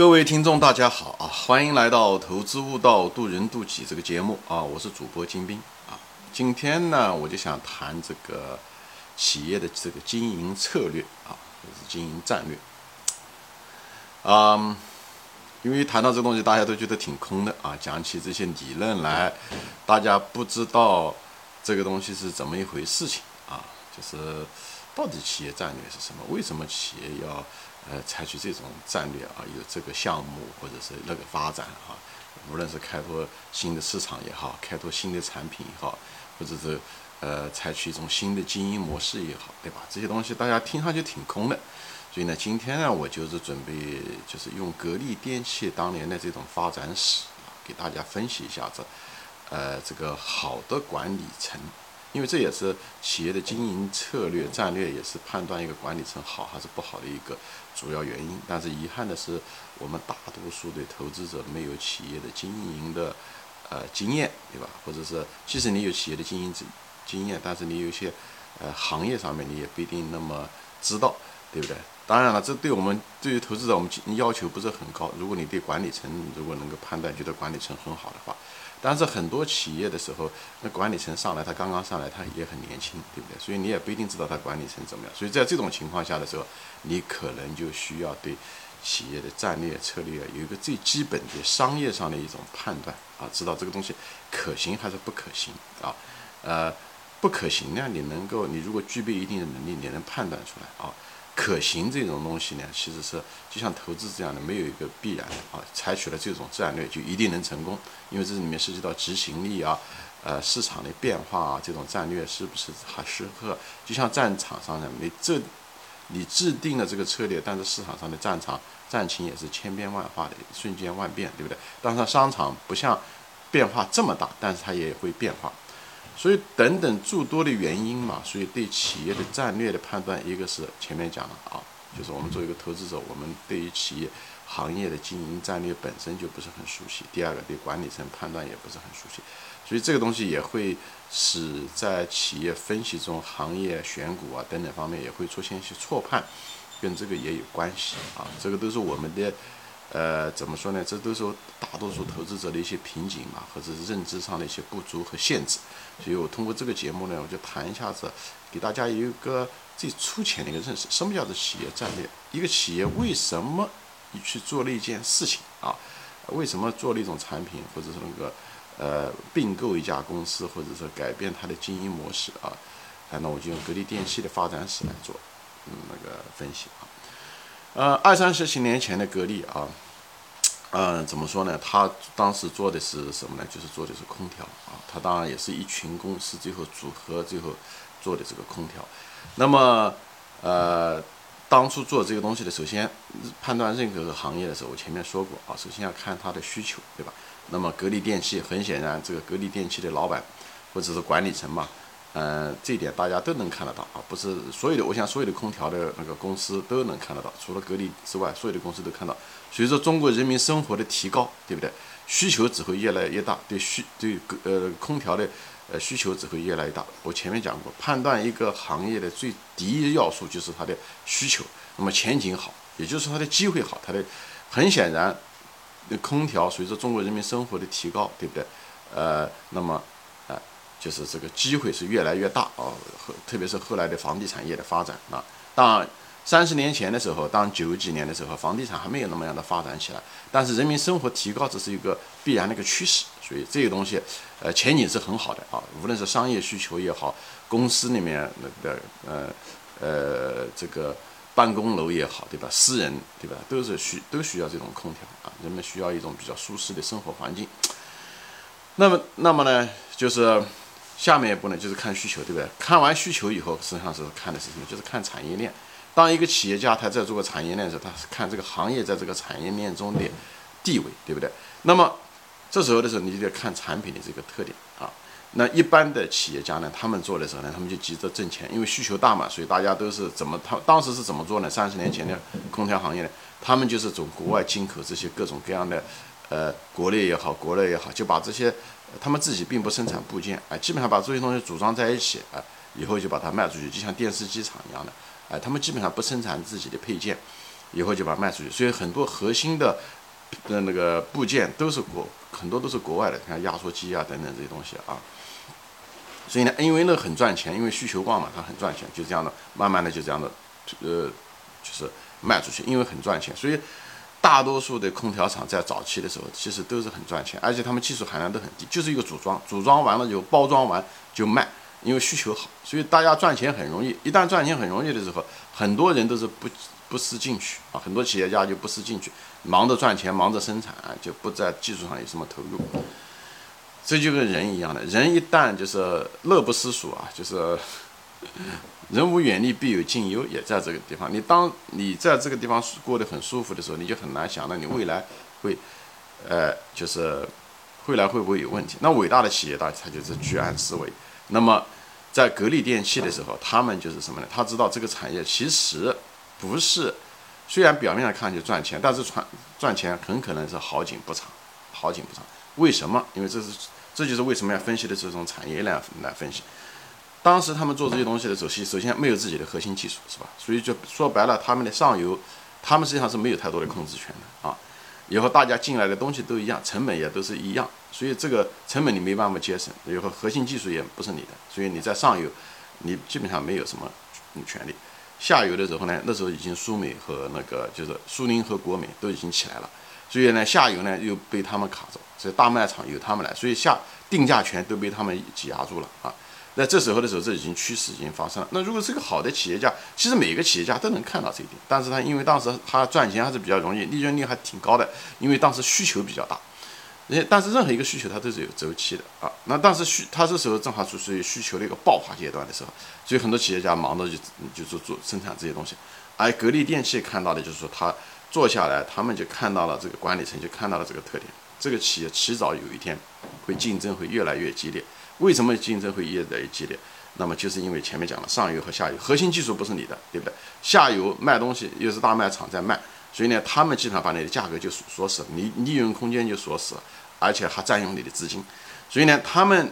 各位听众，大家好啊！欢迎来到《投资悟道，渡人渡己》这个节目啊！我是主播金兵啊。今天呢，我就想谈这个企业的这个经营策略啊，就是经营战略。嗯，因为谈到这东西，大家都觉得挺空的啊。讲起这些理论来，大家不知道这个东西是怎么一回事情啊。就是到底企业战略是什么？为什么企业要？呃，采取这种战略啊，有这个项目或者是那个发展啊，无论是开拓新的市场也好，开拓新的产品也好，或者是呃采取一种新的经营模式也好，对吧？这些东西大家听上去挺空的，所以呢，今天呢，我就是准备就是用格力电器当年的这种发展史啊，给大家分析一下子，呃，这个好的管理层。因为这也是企业的经营策略战略，也是判断一个管理层好还是不好的一个主要原因。但是遗憾的是，我们大多数的投资者没有企业的经营的呃经验，对吧？或者是即使你有企业的经营经经验，但是你有一些呃行业上面你也不一定那么知道，对不对？当然了，这对我们对于投资者我们要求不是很高。如果你对管理层如果能够判断觉得管理层很好的话。但是很多企业的时候，那管理层上来，他刚刚上来，他也很年轻，对不对？所以你也不一定知道他管理层怎么样。所以在这种情况下的时候，你可能就需要对企业的战略策略有一个最基本的商业上的一种判断啊，知道这个东西可行还是不可行啊？呃，不可行呢，你能够，你如果具备一定的能力，你能判断出来啊。可行这种东西呢，其实是就像投资这样的，没有一个必然的啊。采取了这种战略就一定能成功，因为这里面涉及到执行力啊，呃，市场的变化啊，这种战略是不是还适合？就像战场上的，你这你制定了这个策略，但是市场上的战场战情也是千变万化的，瞬间万变，对不对？当然，商场不像变化这么大，但是它也会变化。所以等等诸多的原因嘛，所以对企业的战略的判断，一个是前面讲了啊，就是我们作为一个投资者，我们对于企业行业的经营战略本身就不是很熟悉。第二个，对管理层判断也不是很熟悉，所以这个东西也会使在企业分析中，行业选股啊等等方面也会出现一些错判，跟这个也有关系啊。这个都是我们的。呃，怎么说呢？这都是大多数投资者的一些瓶颈嘛，或者是认知上的一些不足和限制。所以我通过这个节目呢，我就谈一下子，给大家有一个最粗浅的一个认识：什么叫做企业战略？一个企业为什么你去做了一件事情啊？为什么做了一种产品，或者是那个呃并购一家公司，或者说改变它的经营模式啊？那我就用格力电器的发展史来做嗯那个分析啊。呃，二三十几年前的格力啊，嗯，怎么说呢？他当时做的是什么呢？就是做的是空调啊。他当然也是一群公司最后组合最后做的这个空调。那么，呃，当初做这个东西的，首先判断任何个行业的时候，我前面说过啊，首先要看它的需求，对吧？那么格力电器很显然，这个格力电器的老板或者是管理层嘛。嗯，这一点大家都能看得到啊，不是所有的，我想所有的空调的那个公司都能看得到，除了格力之外，所有的公司都看到。随着中国人民生活的提高，对不对？需求只会越来越大，对需对呃空调的呃需求只会越来越大。我前面讲过，判断一个行业的最第一要素就是它的需求，那么前景好，也就是它的机会好，它的很显然，空调随着中国人民生活的提高，对不对？呃，那么。就是这个机会是越来越大啊，后特别是后来的房地产业的发展啊。当三十年前的时候，当九几年的时候，房地产还没有那么样的发展起来，但是人民生活提高这是一个必然的一个趋势，所以这个东西，呃，前景是很好的啊。无论是商业需求也好，公司里面那个呃呃这个办公楼也好，对吧？私人对吧？都是需都需要这种空调啊，人们需要一种比较舒适的生活环境。那么，那么呢，就是。下面一步呢，就是看需求，对不对？看完需求以后，实际上是看的是什么？就是看产业链。当一个企业家他在做个产业链的时候，他是看这个行业在这个产业链中的地位，对不对？那么这时候的时候，你就得看产品的这个特点啊。那一般的企业家呢，他们做的时候呢，他们就急着挣钱，因为需求大嘛，所以大家都是怎么？他当时是怎么做呢？三十年前的空调行业呢，他们就是从国外进口这些各种各样的，呃，国内也好，国内也好，就把这些。他们自己并不生产部件，哎，基本上把这些东西组装在一起，哎，以后就把它卖出去，就像电视机厂一样的，哎，他们基本上不生产自己的配件，以后就把它卖出去。所以很多核心的的那个部件都是国很多都是国外的，像压缩机啊等等这些东西啊。所以呢，因为那很赚钱，因为需求旺嘛，它很赚钱，就这样的，慢慢的就这样的，呃，就是卖出去，因为很赚钱，所以大多数的空调厂在早期的时候其实都是很赚钱，而且他们技术含量都很低，就是一个组装，组装完了就包装完就卖，因为需求好，所以大家赚钱很容易。一旦赚钱很容易的时候，很多人都是不不思进取啊，很多企业家就不思进取，忙着赚钱，忙着生产，就不在技术上有什么投入。这就跟人一样的，人一旦就是 乐不思蜀啊，就是人无远虑，必有近忧，也在这个地方。你当你在这个地方过得很舒服的时候，你就很难想到你未来会，呃，就是未来会不会有问题。那伟大的企业家他就是居安思危。那么在格力电器的时候，他们就是什么呢？他知道这个产业其实不是，虽然表面上看就赚钱，但是赚赚钱很可能是好景不长，好景不长。为什么？因为这是，这就是为什么要分析的这种产业链来分析。当时他们做这些东西的时候，首先没有自己的核心技术，是吧？所以就说白了，他们的上游，他们实际上是没有太多的控制权的啊。以后大家进来的东西都一样，成本也都是一样，所以这个成本你没办法节省。以后核心技术也不是你的，所以你在上游，你基本上没有什么权利。下游的时候呢，那时候已经苏美和那个就是苏宁和国美都已经起来了。所以呢，下游呢又被他们卡着，所以大卖场由他们来，所以下定价权都被他们挤压住了啊。那这时候的时候，这已经趋势已经发生了。那如果是个好的企业家，其实每个企业家都能看到这一点，但是他因为当时他赚钱还是比较容易，利润率还挺高的，因为当时需求比较大。但是任何一个需求它都是有周期的啊。那当时需他这时候正好处于需求的一个爆发阶段的时候，所以很多企业家忙着就就做做生产这些东西。而格力电器看到的就是说他。做下来，他们就看到了这个管理层就看到了这个特点，这个企业迟早有一天会竞争会越来越激烈。为什么竞争会越来越激烈？那么就是因为前面讲了，上游和下游核心技术不是你的，对不对？下游卖东西又是大卖场在卖，所以呢，他们基本上把你的价格就锁死了，你利润空间就锁死了，而且还占用你的资金。所以呢，他们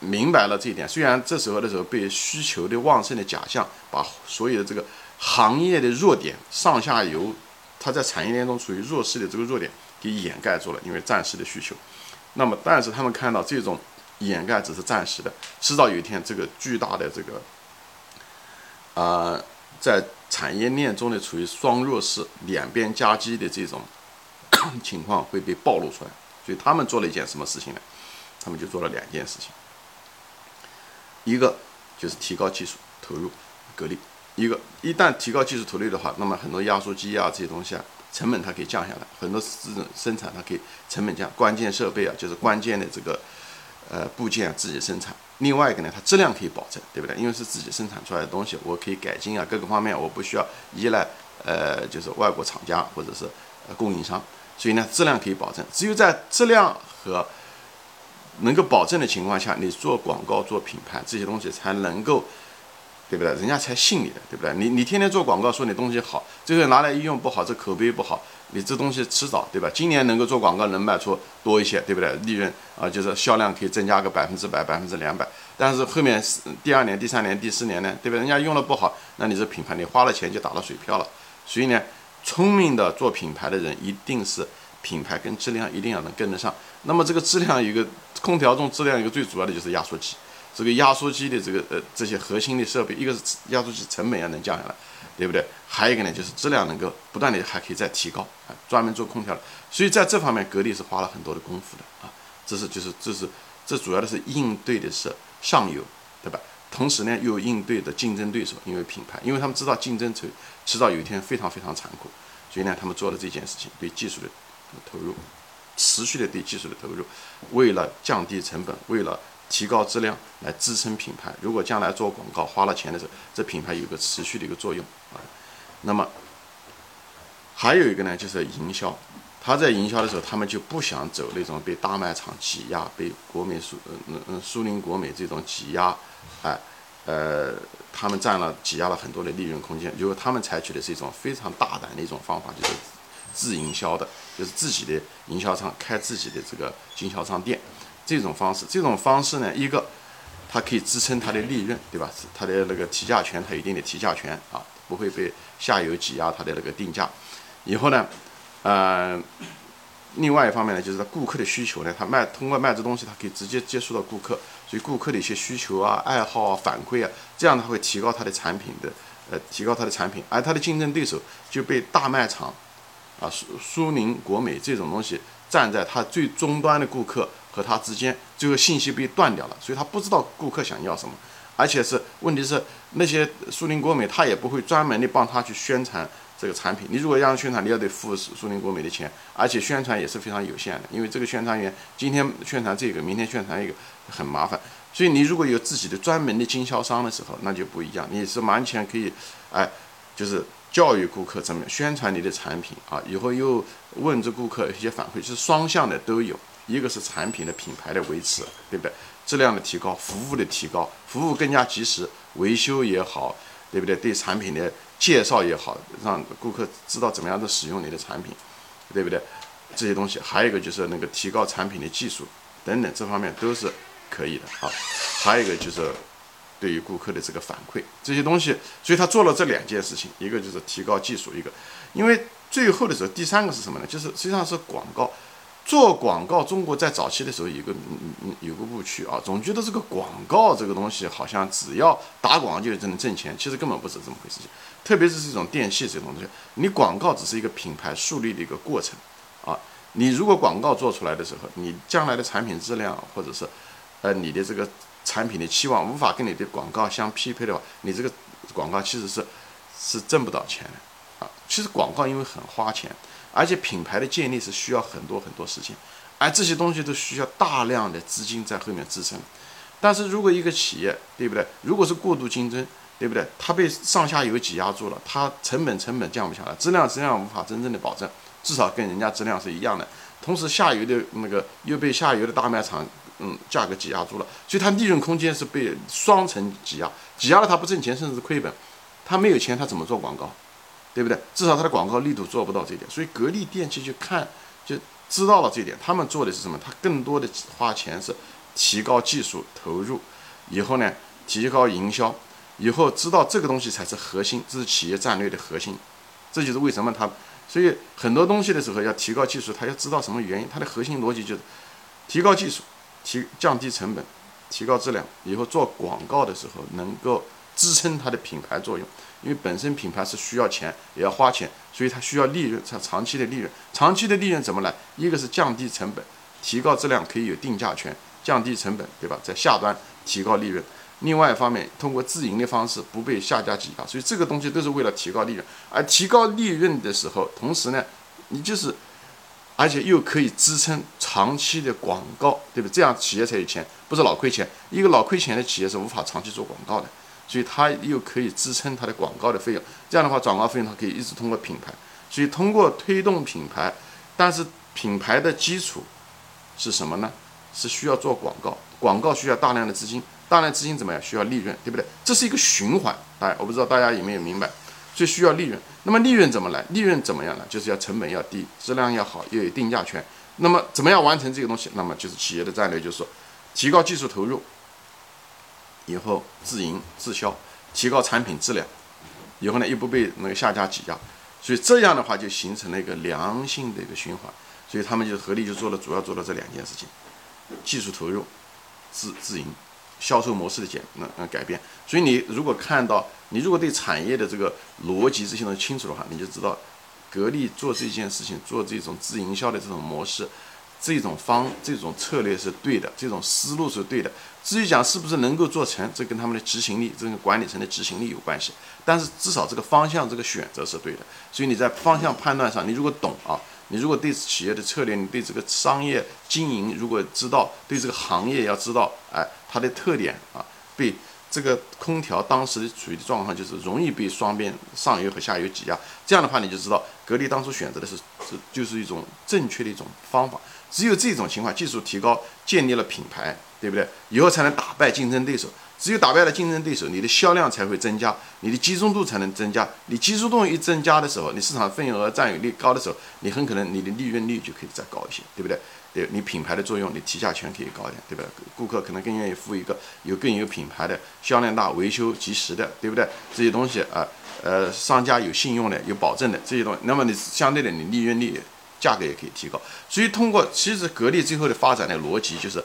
明白了这一点。虽然这时候的时候被需求的旺盛的假象把所有的这个行业的弱点上下游。它在产业链中处于弱势的这个弱点给掩盖住了，因为暂时的需求。那么，但是他们看到这种掩盖只是暂时的，迟早有一天，这个巨大的这个，呃，在产业链中的处于双弱势、两边夹击的这种 情况会被暴露出来。所以他们做了一件什么事情呢？他们就做了两件事情，一个就是提高技术投入，格力。一个一旦提高技术投入的话，那么很多压缩机啊这些东西啊，成本它可以降下来，很多这种生产它可以成本降，关键设备啊就是关键的这个呃部件自己生产。另外一个呢，它质量可以保证，对不对？因为是自己生产出来的东西，我可以改进啊，各个方面我不需要依赖呃就是外国厂家或者是供应商，所以呢质量可以保证。只有在质量和能够保证的情况下，你做广告做品牌这些东西才能够。对不对？人家才信你的，对不对？你你天天做广告说你东西好，最后拿来一用不好，这口碑不好，你这东西迟早，对吧？今年能够做广告能卖出多一些，对不对？利润啊，就是销量可以增加个百分之百、百分之两百。但是后面第二年、第三年、第四年呢，对不对？人家用的不好，那你这品牌你花了钱就打了水漂了。所以呢，聪明的做品牌的人一定是品牌跟质量一定要能跟得上。那么这个质量一个空调中质量一个最主要的就是压缩机。这个压缩机的这个呃这些核心的设备，一个是压缩机成本要能降下来，对不对？还有一个呢，就是质量能够不断的还可以再提高啊。专门做空调的，所以在这方面格力是花了很多的功夫的啊。这是就是这是这主要的是应对的是上游，对吧？同时呢又应对的竞争对手，因为品牌，因为他们知道竞争迟迟早有一天非常非常残酷，所以呢他们做了这件事情，对技术的投入，持续的对技术的投入，为了降低成本，为了。提高质量来支撑品牌。如果将来做广告花了钱的时候，这品牌有个持续的一个作用啊。那么还有一个呢，就是营销。他在营销的时候，他们就不想走那种被大卖场挤压、被国美苏嗯嗯苏宁国美这种挤压，哎呃，他们占了挤压了很多的利润空间。如果他们采取的是一种非常大胆的一种方法，就是自营销的，就是自己的营销商开自己的这个经销商店。这种方式，这种方式呢，一个，它可以支撑它的利润，对吧？它的那个提价权，它有一定的提价权啊，不会被下游挤压它的那个定价。以后呢，呃，另外一方面呢，就是顾客的需求呢，他卖通过卖这东西，他可以直接接触到顾客，所以顾客的一些需求啊、爱好啊、反馈啊，这样他会提高他的产品的，呃，提高他的产品，而他的竞争对手就被大卖场啊、苏苏宁、国美这种东西站在他最终端的顾客和他之间，这个信息被断掉了，所以他不知道顾客想要什么。而且是，问题是那些苏宁国美，他也不会专门的帮他去宣传这个产品。你如果让宣传，你要得付苏宁国美的钱，而且宣传也是非常有限的，因为这个宣传员今天宣传这个，明天宣传一个，很麻烦。所以你如果有自己的专门的经销商的时候，那就不一样，你是完全可以，哎，就是教育顾客怎么宣传你的产品啊，以后又问这顾客一些反馈，是双向的都有。一个是产品的品牌的维持，对不对？质量的提高，服务的提高，服务更加及时，维修也好，对不对？对产品的介绍也好，让顾客知道怎么样的使用你的产品，对不对？这些东西，还有一个就是那个提高产品的技术等等，这方面都是可以的啊。还有一个就是对于顾客的这个反馈，这些东西，所以他做了这两件事情，一个就是提高技术，一个，因为最后的时候，第三个是什么呢？就是实际上是广告。做广告，中国在早期的时候有个嗯嗯有个误区啊，总觉得这个广告这个东西好像只要打广告就能挣钱，其实根本不是这么回事。情。特别是这种电器这种东西，你广告只是一个品牌树立的一个过程啊。你如果广告做出来的时候，你将来的产品质量或者是呃你的这个产品的期望无法跟你的广告相匹配的话，你这个广告其实是是挣不到钱的啊。其实广告因为很花钱。而且品牌的建立是需要很多很多事情，而这些东西都需要大量的资金在后面支撑。但是如果一个企业，对不对？如果是过度竞争，对不对？它被上下游挤压住了，它成本成本降不下来，质量质量无法真正的保证，至少跟人家质量是一样的。同时下游的那个又被下游的大卖场，嗯，价格挤压住了，所以它利润空间是被双层挤压，挤压了它不挣钱，甚至亏本。它没有钱，它怎么做广告？对不对？至少它的广告力度做不到这一点，所以格力电器就看就知道了这一点。他们做的是什么？他更多的花钱是提高技术投入，以后呢提高营销，以后知道这个东西才是核心，这是企业战略的核心。这就是为什么他所以很多东西的时候要提高技术，他要知道什么原因。它的核心逻辑就是提高技术，提降低成本，提高质量，以后做广告的时候能够。支撑它的品牌作用，因为本身品牌是需要钱，也要花钱，所以它需要利润，它长期的利润。长期的利润怎么来？一个是降低成本，提高质量，可以有定价权，降低成本，对吧？在下端提高利润。另外一方面，通过自营的方式，不被下家挤压。所以这个东西都是为了提高利润。而提高利润的时候，同时呢，你就是，而且又可以支撑长期的广告，对不对？这样企业才有钱，不是老亏钱。一个老亏钱的企业是无法长期做广告的。所以它又可以支撑它的广告的费用，这样的话，广告费用它可以一直通过品牌。所以通过推动品牌，但是品牌的基础是什么呢？是需要做广告，广告需要大量的资金，大量资金怎么样？需要利润，对不对？这是一个循环。哎，我不知道大家有没有明白？所以需要利润。那么利润怎么来？利润怎么样呢？就是要成本要低，质量要好，又有定价权。那么怎么样完成这个东西？那么就是企业的战略，就是说提高技术投入。以后自营自销，提高产品质量，以后呢又不被那个下家挤压，所以这样的话就形成了一个良性的一个循环。所以他们就合力就做了，主要做了这两件事情：技术投入、自自营、销售模式的减那那改变。所以你如果看到，你如果对产业的这个逻辑这些东西清楚的话，你就知道格力做这件事情，做这种自营销的这种模式。这种方这种策略是对的，这种思路是对的。至于讲是不是能够做成，这跟他们的执行力、这个管理层的执行力有关系。但是至少这个方向、这个选择是对的。所以你在方向判断上，你如果懂啊，你如果对企业的策略、你对这个商业经营如果知道，对这个行业要知道，哎，它的特点啊，被这个空调当时处于的状况就是容易被双边上游和下游挤压。这样的话，你就知道格力当初选择的是是就是一种正确的一种方法。只有这种情况，技术提高，建立了品牌，对不对？以后才能打败竞争对手。只有打败了竞争对手，你的销量才会增加，你的集中度才能增加。你集中度一增加的时候，你市场份额占有率高的时候，你很可能你的利润率就可以再高一些，对不对？对你品牌的作用，你提价权可以高一点，对吧？顾客可能更愿意付一个有更有品牌的、销量大、维修及时的，对不对？这些东西啊，呃，商家有信用的、有保证的这些东西，那么你相对的你利润率、价格也可以提高。所以通过其实格力最后的发展的逻辑就是，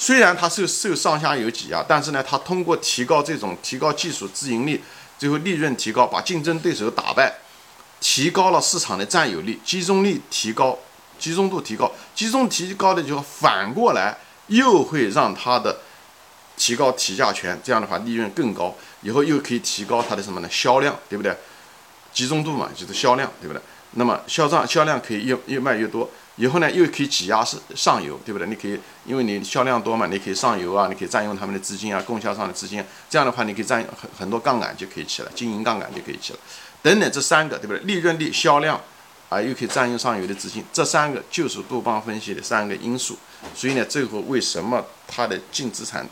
虽然它受受上下游挤压，但是呢，它通过提高这种提高技术自营力，最后利润提高，把竞争对手打败，提高了市场的占有率，集中力提高，集中度提高，集中提高的就反过来又会让它的。提高提价权，这样的话利润更高，以后又可以提高它的什么呢？销量，对不对？集中度嘛，就是销量，对不对？那么销账销量可以越越卖越多，以后呢又可以挤压是上游，对不对？你可以因为你销量多嘛，你可以上游啊，你可以占用他们的资金啊，供销商的资金，这样的话你可以占用很很多杠杆就可以起来，经营杠杆就可以起来，等等这三个，对不对？利润率、销量啊，又可以占用上游的资金，这三个就是杜邦分析的三个因素。所以呢，最后为什么它的净资产？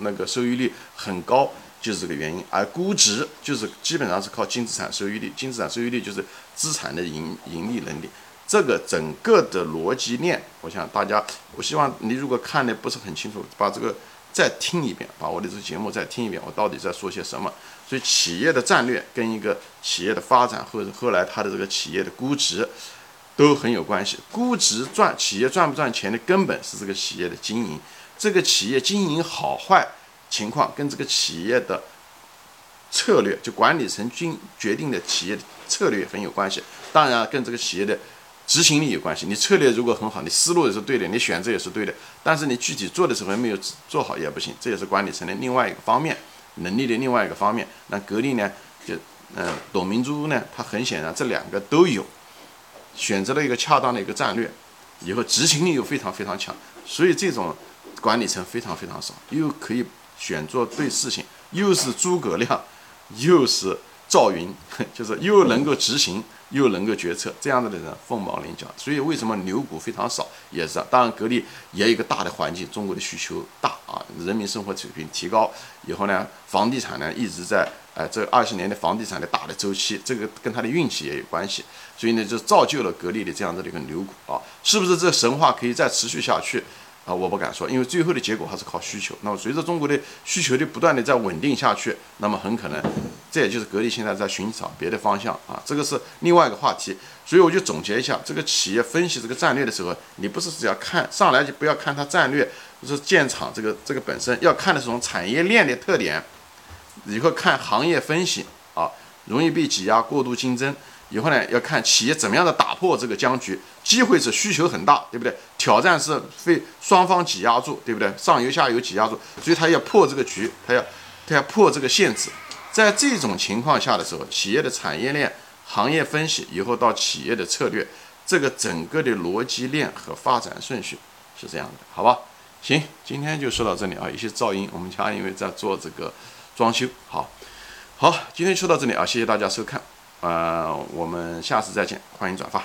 那个收益率很高，就是这个原因。而估值就是基本上是靠净资产收益率，净资产收益率就是资产的盈盈利能力。这个整个的逻辑链，我想大家，我希望你如果看的不是很清楚，把这个再听一遍，把我的这个节目再听一遍，我到底在说些什么。所以企业的战略跟一个企业的发展，或者后来它的这个企业的估值，都很有关系。估值赚企业赚不赚钱的根本是这个企业的经营。这个企业经营好坏情况跟这个企业的策略，就管理层决决定的企业的策略很有关系。当然，跟这个企业的执行力有关系。你策略如果很好，你思路也是对的，你选择也是对的，但是你具体做的时候没有做好也不行。这也是管理层的另外一个方面，能力的另外一个方面。那格力呢，就嗯，董明珠呢，他很显然这两个都有，选择了一个恰当的一个战略，以后执行力又非常非常强，所以这种。管理层非常非常少，又可以选做对事情，又是诸葛亮，又是赵云，就是又能够执行，又能够决策，这样子的人凤毛麟角。所以为什么牛股非常少，也是当然格力也有一个大的环境，中国的需求大啊，人民生活水平提高以后呢，房地产呢一直在呃这二十年的房地产的大的周期，这个跟它的运气也有关系，所以呢就造就了格力的这样子的一个牛股啊，是不是这神话可以再持续下去？啊，我不敢说，因为最后的结果还是靠需求。那么随着中国的需求的不断的在稳定下去，那么很可能，这也就是格力现在在寻找别的方向啊，这个是另外一个话题。所以我就总结一下，这个企业分析这个战略的时候，你不是只要看上来就不要看它战略，是建厂这个这个本身要看的是从产业链的特点，以后看行业分析啊，容易被挤压、过度竞争。以后呢，要看企业怎么样的打破这个僵局，机会是需求很大，对不对？挑战是被双方挤压住，对不对？上游下游挤压住，所以他要破这个局，他要他要破这个限制。在这种情况下的时候，企业的产业链、行业分析，以后到企业的策略，这个整个的逻辑链和发展顺序是这样的，好吧？行，今天就说到这里啊，有些噪音，我们家因为在做这个装修，好，好，今天说到这里啊，谢谢大家收看。呃，我们下次再见，欢迎转发。